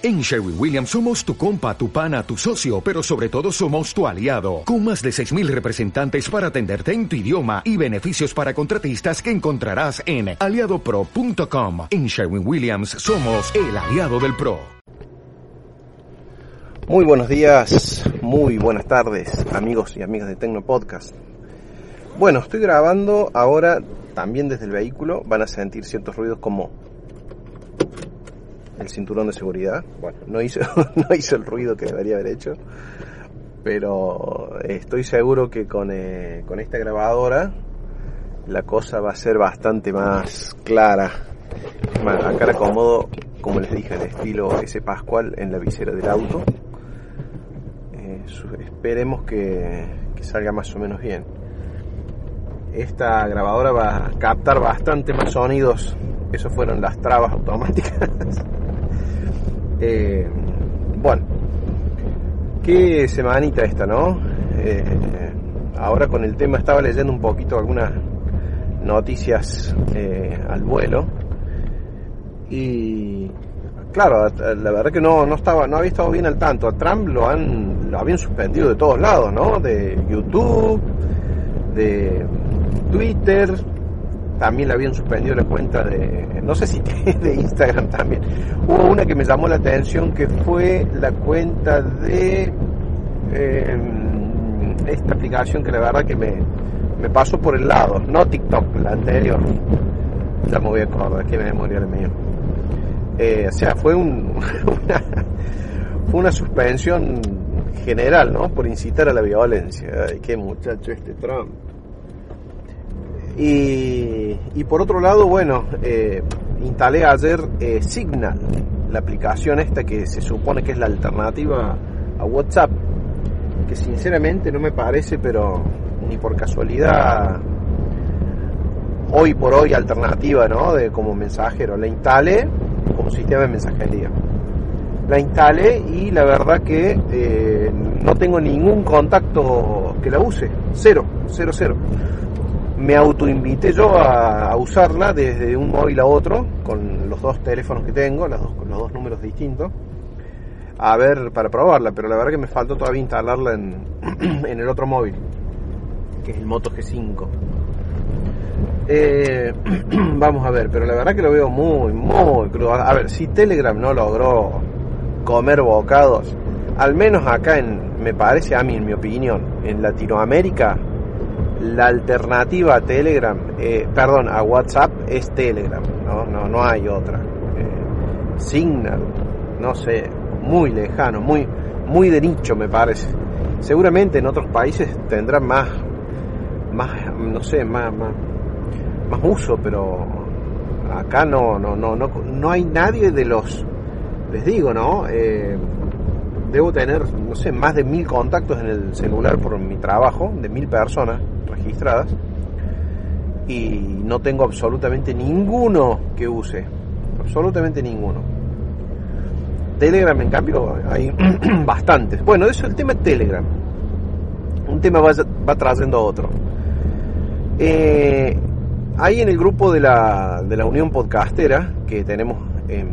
En Sherwin Williams somos tu compa, tu pana, tu socio, pero sobre todo somos tu aliado, con más de 6.000 representantes para atenderte en tu idioma y beneficios para contratistas que encontrarás en aliadopro.com. En Sherwin Williams somos el aliado del PRO. Muy buenos días, muy buenas tardes, amigos y amigas de Tecno Podcast. Bueno, estoy grabando ahora también desde el vehículo, van a sentir ciertos ruidos como el cinturón de seguridad. Bueno, no hizo, no hizo el ruido que debería haber hecho, pero estoy seguro que con, eh, con esta grabadora la cosa va a ser bastante más clara. Acá la acomodo, como les dije, el estilo ese Pascual en la visera del auto. Eh, esperemos que, salga más o menos bien. Esta grabadora va a captar bastante más sonidos. Eso fueron las trabas automáticas. Eh, bueno, qué semanita esta, ¿no? Eh, ahora con el tema estaba leyendo un poquito algunas noticias eh, al vuelo y claro, la verdad que no, no estaba, no había estado bien al tanto. A Trump lo han, lo habían suspendido de todos lados, ¿no? De YouTube, de Twitter, también le habían suspendido la cuenta de, no sé si de Instagram también. Hubo una que me llamó la atención que fue la cuenta de eh, esta aplicación que la verdad que me, me pasó por el lado, no TikTok, la anterior. Ya me voy a acordar, que me memoria el mío. Eh, o sea, fue un, una, fue una suspensión general, ¿no? Por incitar a la violencia. Ay, qué muchacho este Trump. Y, y, por otro lado, bueno, eh, instalé ayer eh, Signal, la aplicación esta que se supone que es la alternativa a WhatsApp, que sinceramente no me parece, pero ni por casualidad, hoy por hoy alternativa, ¿no? De como mensajero. La instalé como sistema de mensajería. La instalé y la verdad que eh, no tengo ningún contacto que la use, cero, cero, cero me autoinvité yo a, usarla desde un móvil a otro, con los dos teléfonos que tengo, los dos, con los dos números distintos, a ver, para probarla, pero la verdad que me faltó todavía instalarla en, en el otro móvil, que es el Moto G5. Eh, vamos a ver, pero la verdad que lo veo muy, muy crudo. A ver, si Telegram no logró comer bocados, al menos acá en, me parece a mí, en mi opinión, en Latinoamérica, la alternativa a Telegram, eh, perdón, a WhatsApp es Telegram, no, no, no hay otra. Eh, Signal, no sé, muy lejano, muy, muy de nicho me parece. Seguramente en otros países tendrán más, más, no sé, más, más, más uso, pero acá no, no, no, no, no hay nadie de los, les digo, ¿no? Eh, debo tener, no sé, más de mil contactos en el celular por mi trabajo, de mil personas registradas, y no tengo absolutamente ninguno que use, absolutamente ninguno. Telegram, en cambio, hay bastantes. Bueno, eso el tema de Telegram. Un tema va, va trayendo otro. Eh, ahí en el grupo de la, de la Unión Podcastera que tenemos en,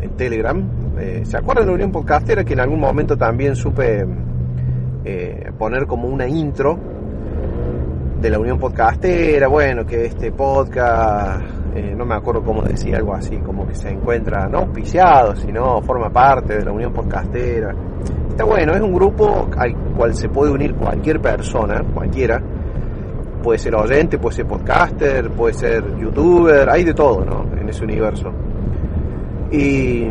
en Telegram, eh, ¿Se acuerdan de la Unión Podcastera que en algún momento también supe eh, poner como una intro de la Unión Podcastera? Bueno, que este podcast, eh, no me acuerdo cómo decía, algo así, como que se encuentra no auspiciado, sino forma parte de la Unión Podcastera. Está bueno, es un grupo al cual se puede unir cualquier persona, cualquiera. Puede ser oyente, puede ser podcaster, puede ser youtuber, hay de todo, ¿no? En ese universo. Y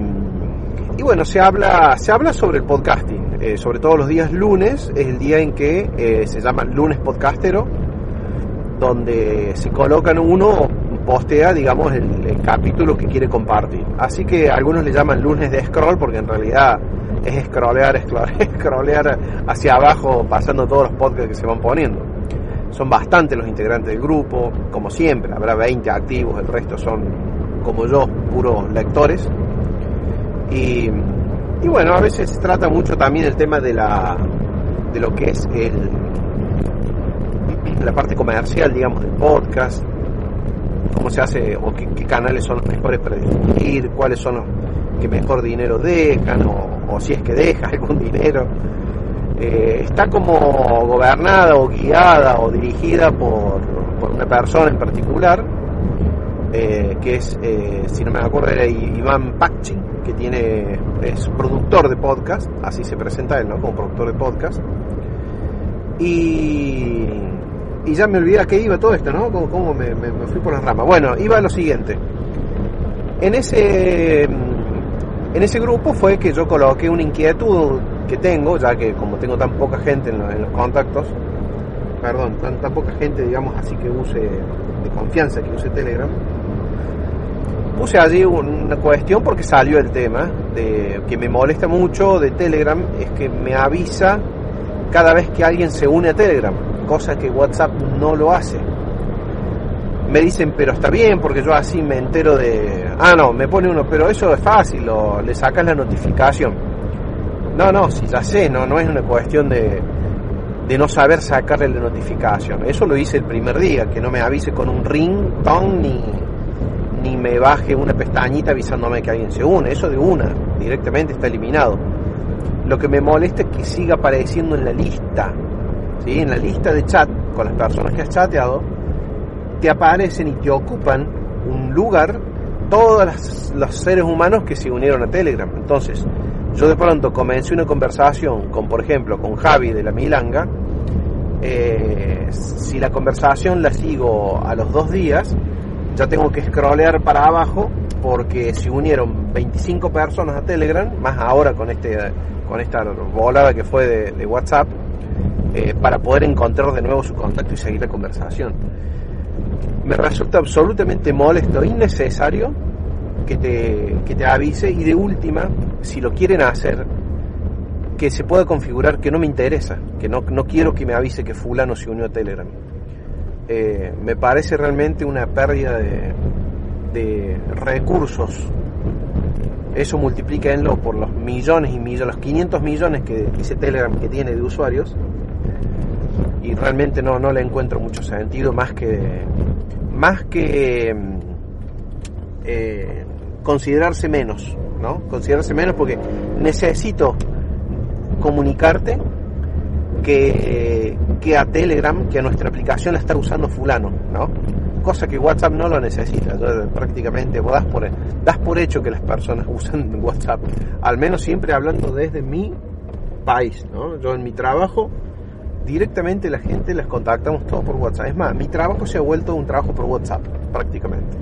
y bueno, se habla, se habla sobre el podcasting, eh, sobre todo los días lunes, es el día en que eh, se llama lunes podcastero, donde se colocan uno, postea, digamos, el, el, capítulo que quiere compartir. Así que algunos le llaman lunes de scroll, porque en realidad es scrollear, scrollear hacia abajo, pasando todos los podcasts que se van poniendo. Son bastantes los integrantes del grupo, como siempre, habrá 20 activos, el resto son, como yo, puros lectores. Y, y, bueno, a veces se trata mucho también el tema de la de lo que es el, la parte comercial, digamos, del podcast, cómo se hace o qué, canales son los mejores para difundir, cuáles son los que mejor dinero dejan o, si es que deja algún dinero. Eh, está como gobernada o guiada o dirigida por, una persona en particular, eh, que es, eh, si no me acuerdo, era Iván Pachin, que tiene, es productor de podcast, así se presenta él, ¿no? Como productor de podcast. Y, y ya me olvidé a qué iba todo esto, ¿no? Cómo, me, me, fui por las ramas. Bueno, iba lo siguiente. En ese, en ese grupo fue que yo coloqué una inquietud que tengo, ya que como tengo tan poca gente en, los, contactos, perdón, tan, tan poca gente, digamos así, que use, de confianza, que use Telegram, puse allí una cuestión porque salió el tema de que me molesta mucho de Telegram es que me avisa cada vez que alguien se une a Telegram, cosa que WhatsApp no lo hace. Me dicen, pero está bien, porque yo así me entero de... Ah, no, me pone uno, pero eso es fácil, le sacas la notificación. No, no, si ya sé, no, no es una cuestión de, de no saber sacarle la notificación. Eso lo hice el primer día, que no me avise con un ring, ton, ni, ni me baje una pestañita avisándome que alguien se une. Eso de una, directamente está eliminado. Lo que me molesta es que siga apareciendo en la lista, ¿sí? en la lista de chat con las personas que has chateado, te aparecen y te ocupan un lugar todos los seres humanos que se unieron a Telegram. Entonces, yo de pronto comencé una conversación con, por ejemplo, con Javi de la Milanga. Eh, si la conversación la sigo a los dos días, ya tengo que scrollear para abajo porque se unieron 25 personas a Telegram, más ahora con este con esta volada que fue de, WhatsApp, eh, para poder encontrar de nuevo su contacto y seguir la conversación. Me resulta absolutamente molesto, innecesario que te, que te avise y de última, si lo quieren hacer, que se pueda configurar que no me interesa, que no, no quiero que me avise que fulano se unió a Telegram. Eh, me parece realmente una pérdida de, de recursos eso multiplíquenlo por los millones y millones, los 500 millones que dice Telegram que tiene de usuarios y realmente no, no le encuentro mucho sentido más que más que eh, considerarse menos, ¿no? Considerarse menos porque necesito comunicarte que, que a Telegram, que a nuestra aplicación la está usando fulano, ¿no? cosa que WhatsApp no lo necesita. prácticamente vos das por, das por hecho que las personas usan WhatsApp, al menos siempre hablando desde mi país. ¿no? Yo en mi trabajo, directamente la gente las contactamos todo por WhatsApp. Es más, mi trabajo se ha vuelto un trabajo por WhatsApp, prácticamente.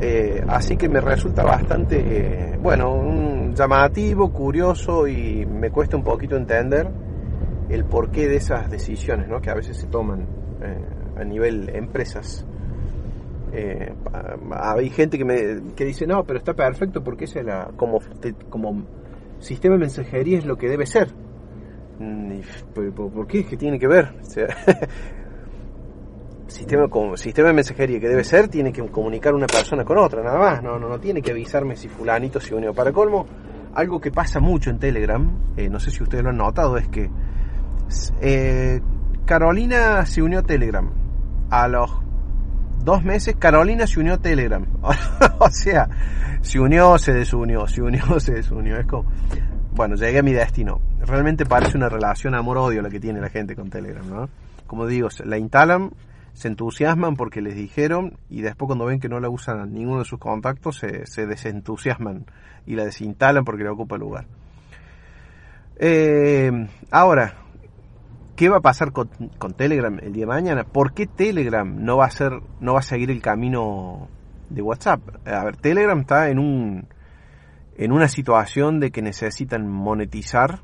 Eh, así que me resulta bastante, eh, bueno, un llamativo, curioso y me cuesta un poquito entender el porqué de esas decisiones ¿no? que a veces se toman. Eh, a nivel empresas. Eh, hay gente que me que dice, no, pero está perfecto porque es la, como, como sistema de mensajería es lo que debe ser. Mm, ¿Por qué? ¿Qué tiene que ver? sistema, sistema de mensajería que debe ser tiene que comunicar una persona con otra, nada más. No, no, no tiene que avisarme si fulanito se unió. Para colmo, algo que pasa mucho en Telegram, eh, no sé si ustedes lo han notado, es que eh, Carolina se unió a Telegram a los dos meses Carolina se unió a Telegram. o sea, se unió, se desunió, se unió, se desunió. Es como, bueno, llegué a mi destino. Realmente parece una relación amor-odio la que tiene la gente con Telegram, ¿no? Como digo, la instalan, se entusiasman porque les dijeron y después cuando ven que no la usan ninguno de sus contactos se, se desentusiasman y la desinstalan porque le ocupa lugar. Eh, ahora, ¿Qué va a pasar con, Telegram el día de mañana? ¿Por qué Telegram no va a ser, no va a seguir el camino de WhatsApp? A ver, Telegram está en un en una situación de que necesitan monetizar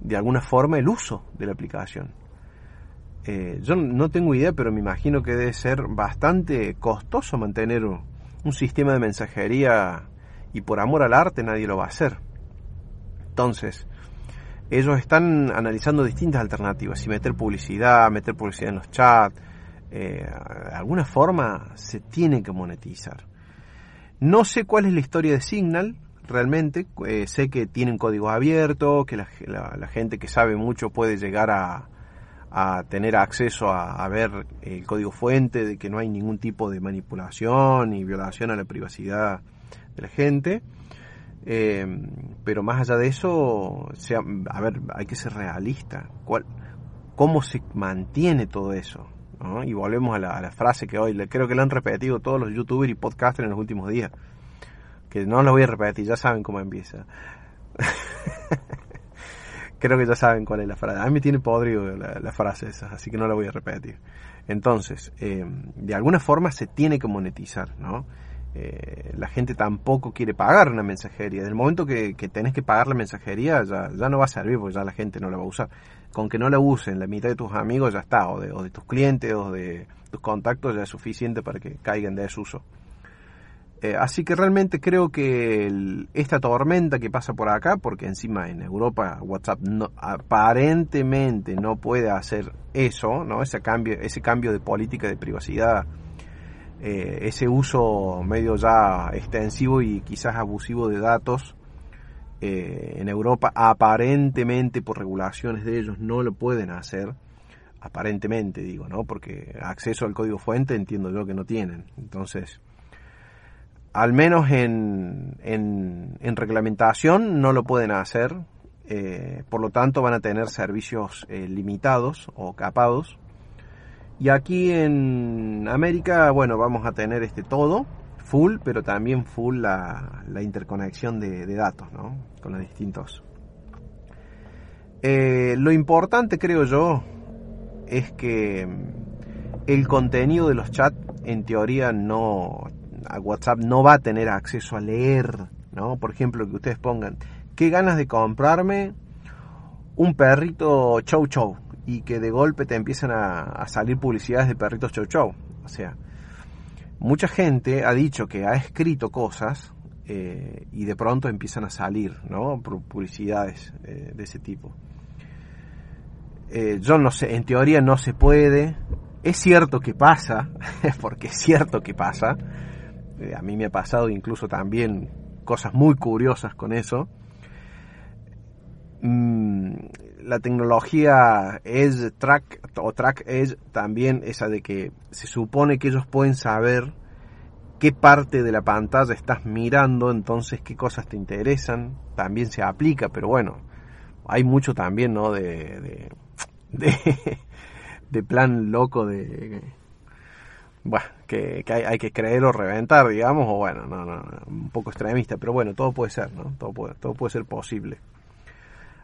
de alguna forma el uso de la aplicación. Eh, yo no tengo idea, pero me imagino que debe ser bastante costoso mantener un sistema de mensajería y por amor al arte nadie lo va a hacer. Entonces, ellos están analizando distintas alternativas, si meter publicidad, meter publicidad en los chats, eh, de alguna forma se tiene que monetizar. No sé cuál es la historia de Signal, realmente, eh, sé que tienen código abierto, que la, gente que sabe mucho puede llegar a, tener acceso a, a, ver el código fuente, de que no hay ningún tipo de manipulación y violación a la privacidad de la gente. Eh, pero más allá de eso, a ver, hay que ser realista. ¿Cuál, ¿Cómo se mantiene todo eso? Y volvemos a la, frase que hoy creo que le han repetido todos los youtubers y podcasters en los últimos días. Que no lo voy a repetir, ya saben cómo empieza. creo que ya saben cuál es la frase. A mí me tiene podrido la, frase esa, así que no la voy a repetir. Entonces, eh, de alguna forma se tiene que monetizar, ¿no? Eh, la gente tampoco quiere pagar una mensajería. Del momento que, tenés que pagar la mensajería, ya, ya, no va a servir, porque ya la gente no la va a usar. Con que no la usen la mitad de tus amigos ya está, o de, o de tus clientes, o de tus contactos, ya es suficiente para que caigan de desuso. Eh, así que realmente creo que esta tormenta que pasa por acá, porque encima en Europa WhatsApp no, aparentemente no puede hacer eso, ¿no? Ese cambio, ese cambio de política de privacidad, eh, ese uso medio ya extensivo y quizás abusivo de datos eh, en Europa, aparentemente por regulaciones de ellos no lo pueden hacer. Aparentemente digo, ¿no? Porque acceso al código fuente entiendo yo que no tienen. Entonces, al menos en, en, reglamentación no lo pueden hacer, eh, por lo tanto van a tener servicios eh, limitados o capados. Y aquí en América, bueno, vamos a tener este todo, full, pero también full la, interconexión de, datos, ¿no? Con los distintos. Eh, lo importante, creo yo, es que el contenido de los chats en teoría no a WhatsApp no va a tener acceso a leer, ¿no? Por ejemplo, que ustedes pongan, qué ganas de comprarme un perrito chow chow y que de golpe te empiezan a, salir publicidades de perritos chow chow. O sea, mucha gente ha dicho que ha escrito cosas eh, y de pronto empiezan a salir, ¿no? Publicidades eh, de ese tipo. Eh, yo no sé, en teoría no se puede. Es cierto que pasa, porque es cierto que pasa, a mí me ha pasado incluso también cosas muy curiosas con eso. Mm, la tecnología Edge Track o Track Edge también esa de que se supone que ellos pueden saber qué parte de la pantalla estás mirando, entonces qué cosas te interesan, también se aplica, pero bueno, hay mucho también, ¿no? De, de, plan loco de bueno, que, hay, que creer o reventar, digamos, o bueno, no, no, un poco extremista, pero bueno, todo puede ser, ¿no? Todo puede, todo puede ser posible.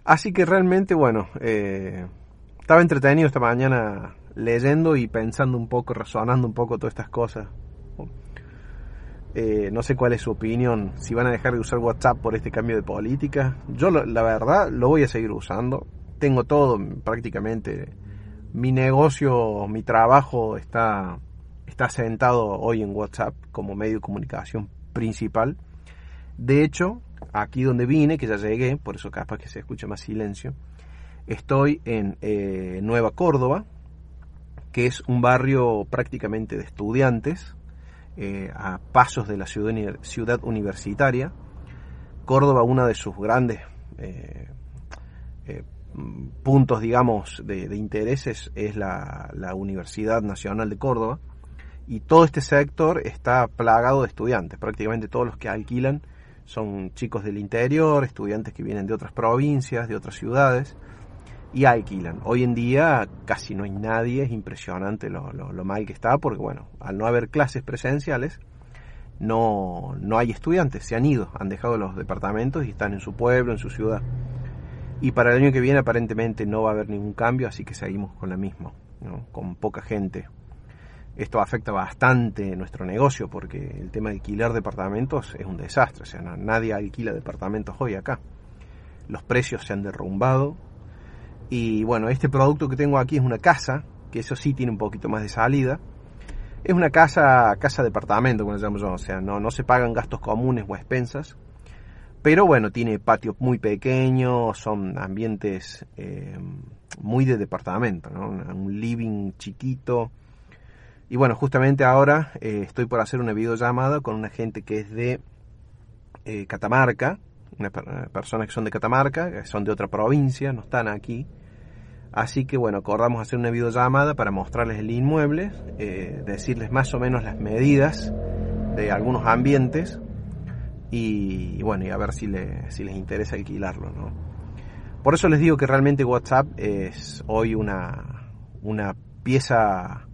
Así que realmente, bueno, eh, estaba entretenido esta mañana leyendo y pensando un poco, razonando un poco todas estas cosas. Eh, no sé cuál es su opinión, si van a dejar de usar WhatsApp por este cambio de política. Yo la verdad lo voy a seguir usando. Tengo todo prácticamente. Mi negocio, mi trabajo está está sentado hoy en WhatsApp como medio de comunicación principal. De hecho, aquí donde vine, que ya llegué, por eso capaz que se escucha más silencio, estoy en eh, Nueva Córdoba, que es un barrio prácticamente de estudiantes, eh, a pasos de la ciudad, universitaria. Córdoba, uno de sus grandes eh, puntos, digamos, de, intereses es la, la Universidad Nacional de Córdoba, y todo este sector está plagado de estudiantes. Prácticamente todos los que alquilan son chicos del interior, estudiantes que vienen de otras provincias, de otras ciudades y alquilan. Hoy en día casi no hay nadie, es impresionante lo, mal que está porque bueno, al no haber clases presenciales no, no hay estudiantes, se han ido, han dejado los departamentos y están en su pueblo, en su ciudad. Y para el año que viene aparentemente no va a haber ningún cambio, así que seguimos con la misma, con poca gente esto afecta bastante nuestro negocio porque el tema de alquilar departamentos es un desastre. O sea, nadie alquila departamentos hoy acá. Los precios se han derrumbado. Y bueno, este producto que tengo aquí es una casa, que eso sí tiene un poquito más de salida. Es una casa, casa departamento, como le llamo yo. O sea, no, no se pagan gastos comunes o expensas. Pero bueno, tiene patio muy pequeño, son ambientes eh, muy de departamento, ¿no? Un living chiquito y bueno, justamente ahora eh, estoy por hacer una videollamada con una gente que es de eh, Catamarca, una personas que son de Catamarca, que son de otra provincia, no están aquí. Así que bueno, acordamos hacer una videollamada para mostrarles el inmueble, eh, decirles más o menos las medidas de algunos ambientes y, bueno, y a ver si, si les interesa alquilarlo, ¿no? Por eso les digo que realmente WhatsApp es hoy una, una pieza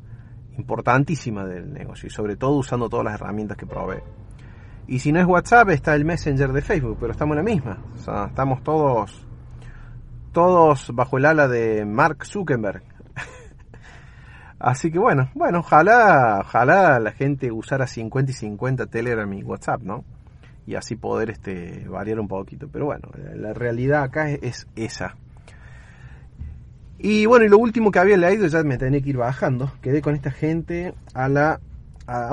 importantísima del negocio y sobre todo usando todas las herramientas que provee. Y si no es WhatsApp, está el Messenger de Facebook, pero estamos en la misma. Estamos todos, todos bajo el ala de Mark Zuckerberg. Así que bueno, bueno, ojalá, ojalá la gente usara 50 y 50 Telegram y WhatsApp, ¿no? Y así poder este, variar un poquito. Pero bueno, la realidad acá es, esa. Y bueno, y lo último que había leído, ya me tenía que ir bajando. Quedé con esta gente a la...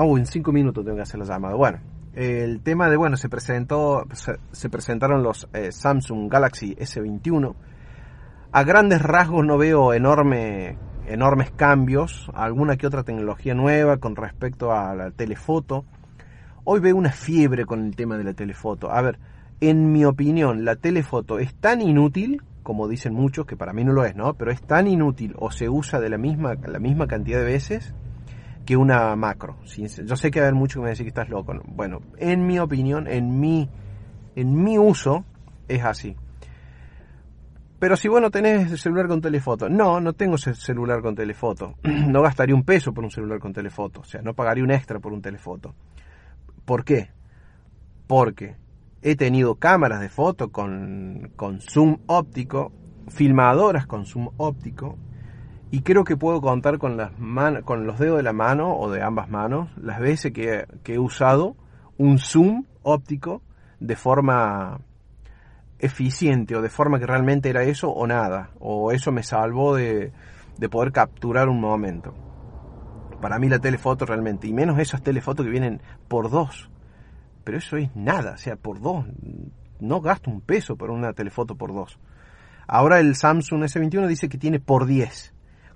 oh, en 5 minutos tengo que hacer la llamada. Bueno, el tema de, bueno, se presentó, se, presentaron los eh, Samsung Galaxy S21. A grandes rasgos no veo enorme enormes cambios, alguna que otra tecnología nueva con respecto a la telefoto. Hoy veo una fiebre con el tema de la telefoto. A ver, en mi opinión, la telefoto es tan inútil, como dicen muchos, que para mí no lo es, ¿no? Pero es tan inútil o se usa de la misma, la misma cantidad de veces que una macro. Yo sé que va a muchos que me dicen que estás loco. Bueno, en mi opinión, en mi, en mi uso, es así. Pero si vos no tenés celular con telefoto, no, no tengo celular con telefoto. No gastaría un peso por un celular con telefoto, o sea, no pagaría un extra por un telefoto. ¿Por qué? Porque he tenido cámaras de foto con, zoom óptico, filmadoras con zoom óptico, y creo que puedo contar con, las los dedos de la mano o de ambas manos las veces que, que he usado un zoom óptico de forma eficiente o de forma que realmente era eso o nada, o eso me salvó de, de poder capturar un momento. Para mí la telefoto realmente, y menos esas telefotos que vienen por dos, pero eso es nada, o sea, por dos, no gasto un peso por una telefoto por dos. Ahora el Samsung S21 dice que tiene por 10,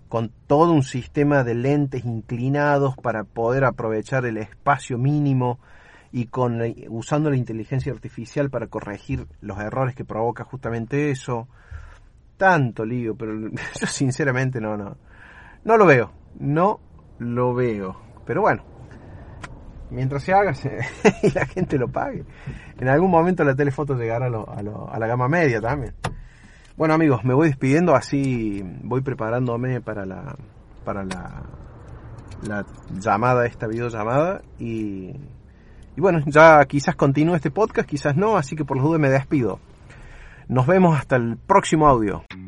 con todo un sistema de lentes inclinados para poder aprovechar el espacio mínimo y con usando la inteligencia artificial para corregir los errores que provoca justamente eso. Tanto lío, pero yo sinceramente no, no, no lo veo, no lo veo. Pero bueno, mientras se haga y la gente lo pague, en algún momento la telefoto llegará a, a, a la gama media también. Bueno amigos, me voy despidiendo, así voy preparándome para la, para la, la llamada, esta videollamada y y bueno, ya quizás continúe este podcast, quizás no, así que por los dudas me despido. Nos vemos hasta el próximo audio.